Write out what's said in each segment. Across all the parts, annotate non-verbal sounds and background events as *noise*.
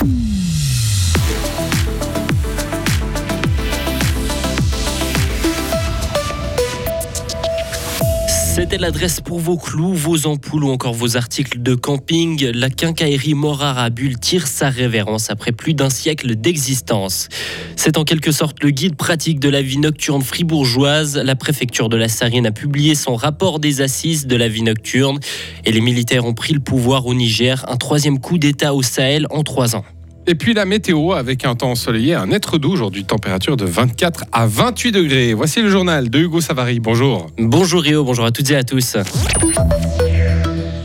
Mm. C'était l'adresse pour vos clous, vos ampoules ou encore vos articles de camping. La quincaillerie Morard à tire sa révérence après plus d'un siècle d'existence. C'est en quelque sorte le guide pratique de la vie nocturne fribourgeoise. La préfecture de la Sarine a publié son rapport des assises de la vie nocturne et les militaires ont pris le pouvoir au Niger, un troisième coup d'État au Sahel en trois ans. Et puis la météo avec un temps ensoleillé, un être doux aujourd'hui, température de 24 à 28 degrés. Voici le journal de Hugo Savary. Bonjour. Bonjour Rio, bonjour à toutes et à tous.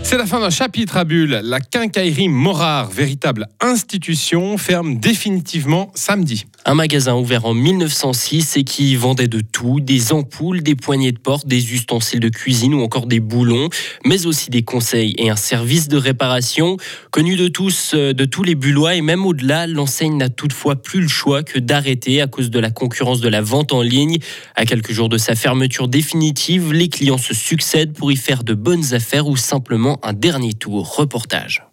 C'est la fin d'un chapitre à Bulle. La quincaillerie Morard, véritable institution, ferme définitivement samedi. Un magasin ouvert en 1906 et qui vendait de tout, des ampoules, des poignées de porte, des ustensiles de cuisine ou encore des boulons, mais aussi des conseils et un service de réparation. Connu de tous, euh, de tous les Bullois et même au-delà, l'enseigne n'a toutefois plus le choix que d'arrêter à cause de la concurrence de la vente en ligne. À quelques jours de sa fermeture définitive, les clients se succèdent pour y faire de bonnes affaires ou simplement un dernier tour. Reportage.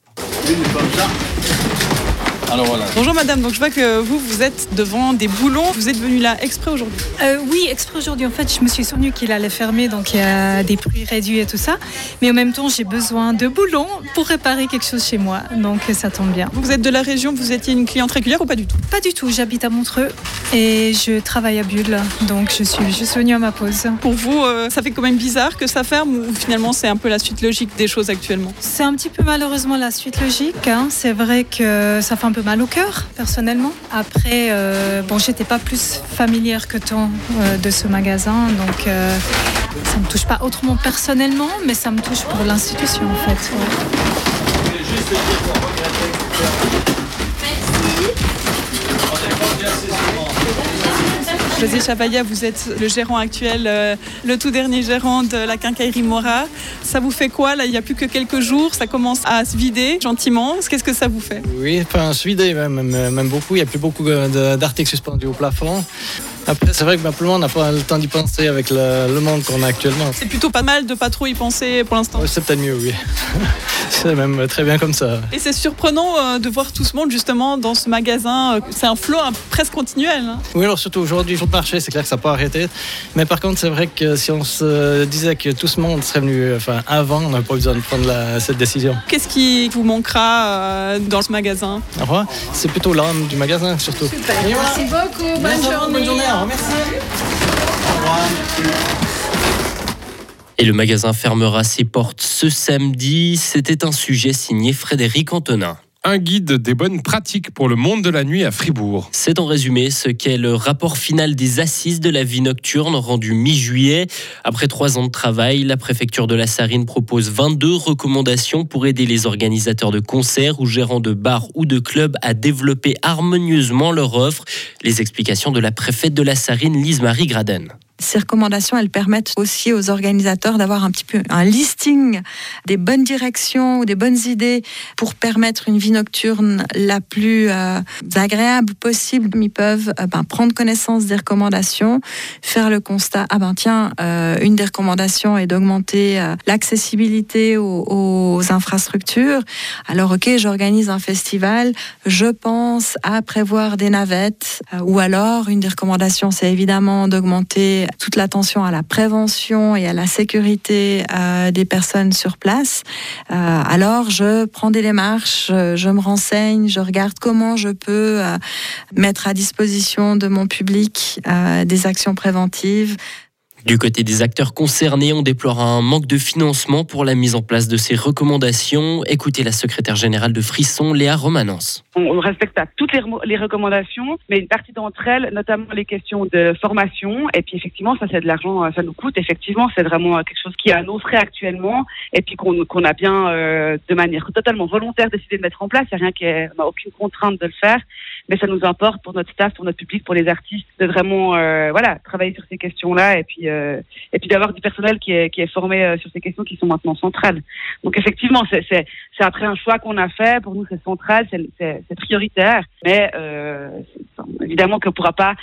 Bonjour madame, donc je vois que vous, vous êtes devant des boulons. Vous êtes venu là exprès aujourd'hui? Euh, Oui, exprès aujourd'hui. En fait, je me suis souvenu qu'il allait fermer, donc il y a des prix réduits et tout ça. Mais en même temps, j'ai besoin de boulons pour réparer quelque chose chez moi. Donc ça tombe bien. Vous êtes de la région, vous étiez une cliente régulière ou pas du tout? Pas du tout, j'habite à Montreux et je travaille à Bulle. Donc je suis juste venue à ma pause. Pour vous, euh, ça fait quand même bizarre que ça ferme ou finalement c'est un peu la suite logique des choses actuellement? C'est un petit peu malheureusement la suite logique. Hein. C'est vrai que ça fait un peu mal au cœur, personnellement. Après, euh, bon, j'étais pas plus familière que tant euh, de ce magasin, donc ça me touche pas autrement personnellement, mais ça me touche pour l'institution en fait. José Chabaya, vous êtes le gérant actuel, euh, le tout dernier gérant de la quincaillerie Mora. Ça vous fait quoi là? Il n'y a plus que quelques jours, ça commence à se vider gentiment. Qu'est-ce que ça vous fait? Oui, enfin se vider même, même, même beaucoup. Il n'y a plus beaucoup de- d'articles suspendus au plafond. Après, c'est vrai que bah, le moment, on n'a pas le temps d'y penser avec le, le monde qu'on a actuellement. C'est plutôt pas mal de pas trop y penser pour l'instant. C'est peut-être mieux, oui. *laughs* c'est même très bien comme ça. Et c'est surprenant euh, de voir tout ce monde justement dans ce magasin. Euh, C'est un flot presque continuel. hein. Oui, alors surtout aujourd'hui, jour de marché, c'est clair que ça n'a pas arrêté. Mais par contre, c'est vrai que si on se disait que tout ce monde serait venu enfin, avant, on n'aurait pas besoin de prendre la- cette décision. Qu'est-ce qui vous manquera euh, dans ce magasin? C'est plutôt l'âme du magasin, surtout. Merci beaucoup, bonne Merci à vous, bonne journée, au revoir, merci. Et le magasin fermera ses portes ce samedi. C'était un sujet signé Frédéric Antonin. Un guide des bonnes pratiques pour le monde de la nuit à Fribourg. C'est en résumé ce qu'est le rapport final des assises de la vie nocturne rendu mi-juillet. Après trois ans de travail, la préfecture de la Sarine propose 22 recommandations pour aider les organisateurs de concerts ou gérants de bars ou de clubs à développer harmonieusement leur offre. Les explications de la préfète de la Sarine, Lise-Marie Graden. Ces recommandations, elles permettent aussi aux organisateurs d'avoir un petit peu un listing des bonnes directions ou des bonnes idées pour permettre une vie nocturne la plus euh, agréable possible. Ils peuvent euh, ben, prendre connaissance des recommandations, faire le constat, ah ben tiens, euh, une des recommandations est d'augmenter l'accessibilité aux, infrastructures. Alors ok, j'organise un festival, je pense à prévoir des navettes, ou alors une des recommandations, c'est évidemment d'augmenter toute l'attention à la prévention et à la sécurité euh, des personnes sur place. Euh, alors, je prends des démarches, je, je me renseigne, je regarde comment je peux euh, mettre à disposition de mon public euh, des actions préventives. Du côté des acteurs concernés, on déplore un manque de financement pour la mise en place de ces recommandations. Écoutez la secrétaire générale de Frisson, Léa Romanence. On, respecte pas toutes les, recommandations, mais une partie d'entre elles, notamment les questions de formation, et puis effectivement, ça c'est de l'argent, euh, ça nous coûte. Effectivement, c'est vraiment euh, quelque chose qui est à frais actuellement, et puis qu'on a bien, euh, de manière totalement volontaire, décidé de mettre en place. Il n'y a rien qui n'a aucune contrainte de le faire, mais ça nous importe pour notre staff, pour notre public, pour les artistes, de vraiment, euh, voilà, travailler sur ces questions-là, et puis, euh, et puis d'avoir du personnel qui est, qui est formé euh, sur ces questions qui sont maintenant centrales. Donc effectivement, c'est c'est- après un choix qu'on a fait. Pour nous, c'est central, c'est- c'est prioritaire. Mais euh, évidemment qu'on ne pourra pas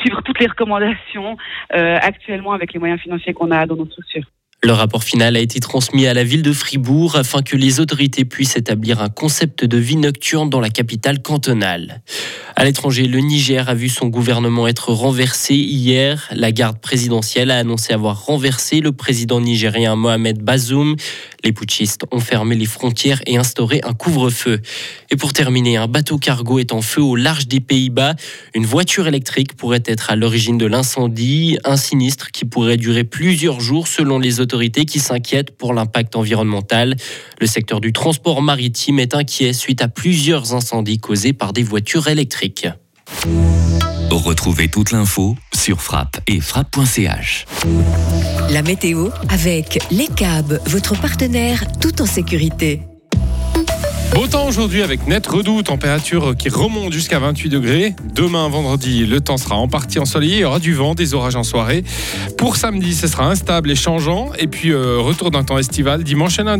suivre toutes les recommandations euh, actuellement avec les moyens financiers qu'on a dans nos structures. Le rapport final a été transmis à la ville de Fribourg afin que les autorités puissent établir un concept de vie nocturne dans la capitale cantonale. À l'étranger, le Niger a vu son gouvernement être renversé hier. La garde présidentielle a annoncé avoir renversé le président nigérien Mohamed Bazoum. Les putschistes ont fermé les frontières et instauré un couvre-feu. Et pour terminer, un bateau cargo est en feu au large des Pays-Bas. Une voiture électrique pourrait être à l'origine de l'incendie, un sinistre qui pourrait durer plusieurs jours selon les autorités qui s'inquiètent pour l'impact environnemental. Le secteur du transport maritime est inquiet suite à plusieurs incendies causés par des voitures électriques. Retrouvez toute l'info sur frappe et frappe.ch. La météo avec Les câbles, votre partenaire tout en sécurité. Beau temps aujourd'hui avec net redoute, température qui remonte jusqu'à 28 degrés. Demain, vendredi, le temps sera en partie ensoleillé, il y aura du vent, des orages en soirée. Pour samedi, ce sera instable et changeant. Et puis, euh, retour d'un temps estival dimanche et lundi.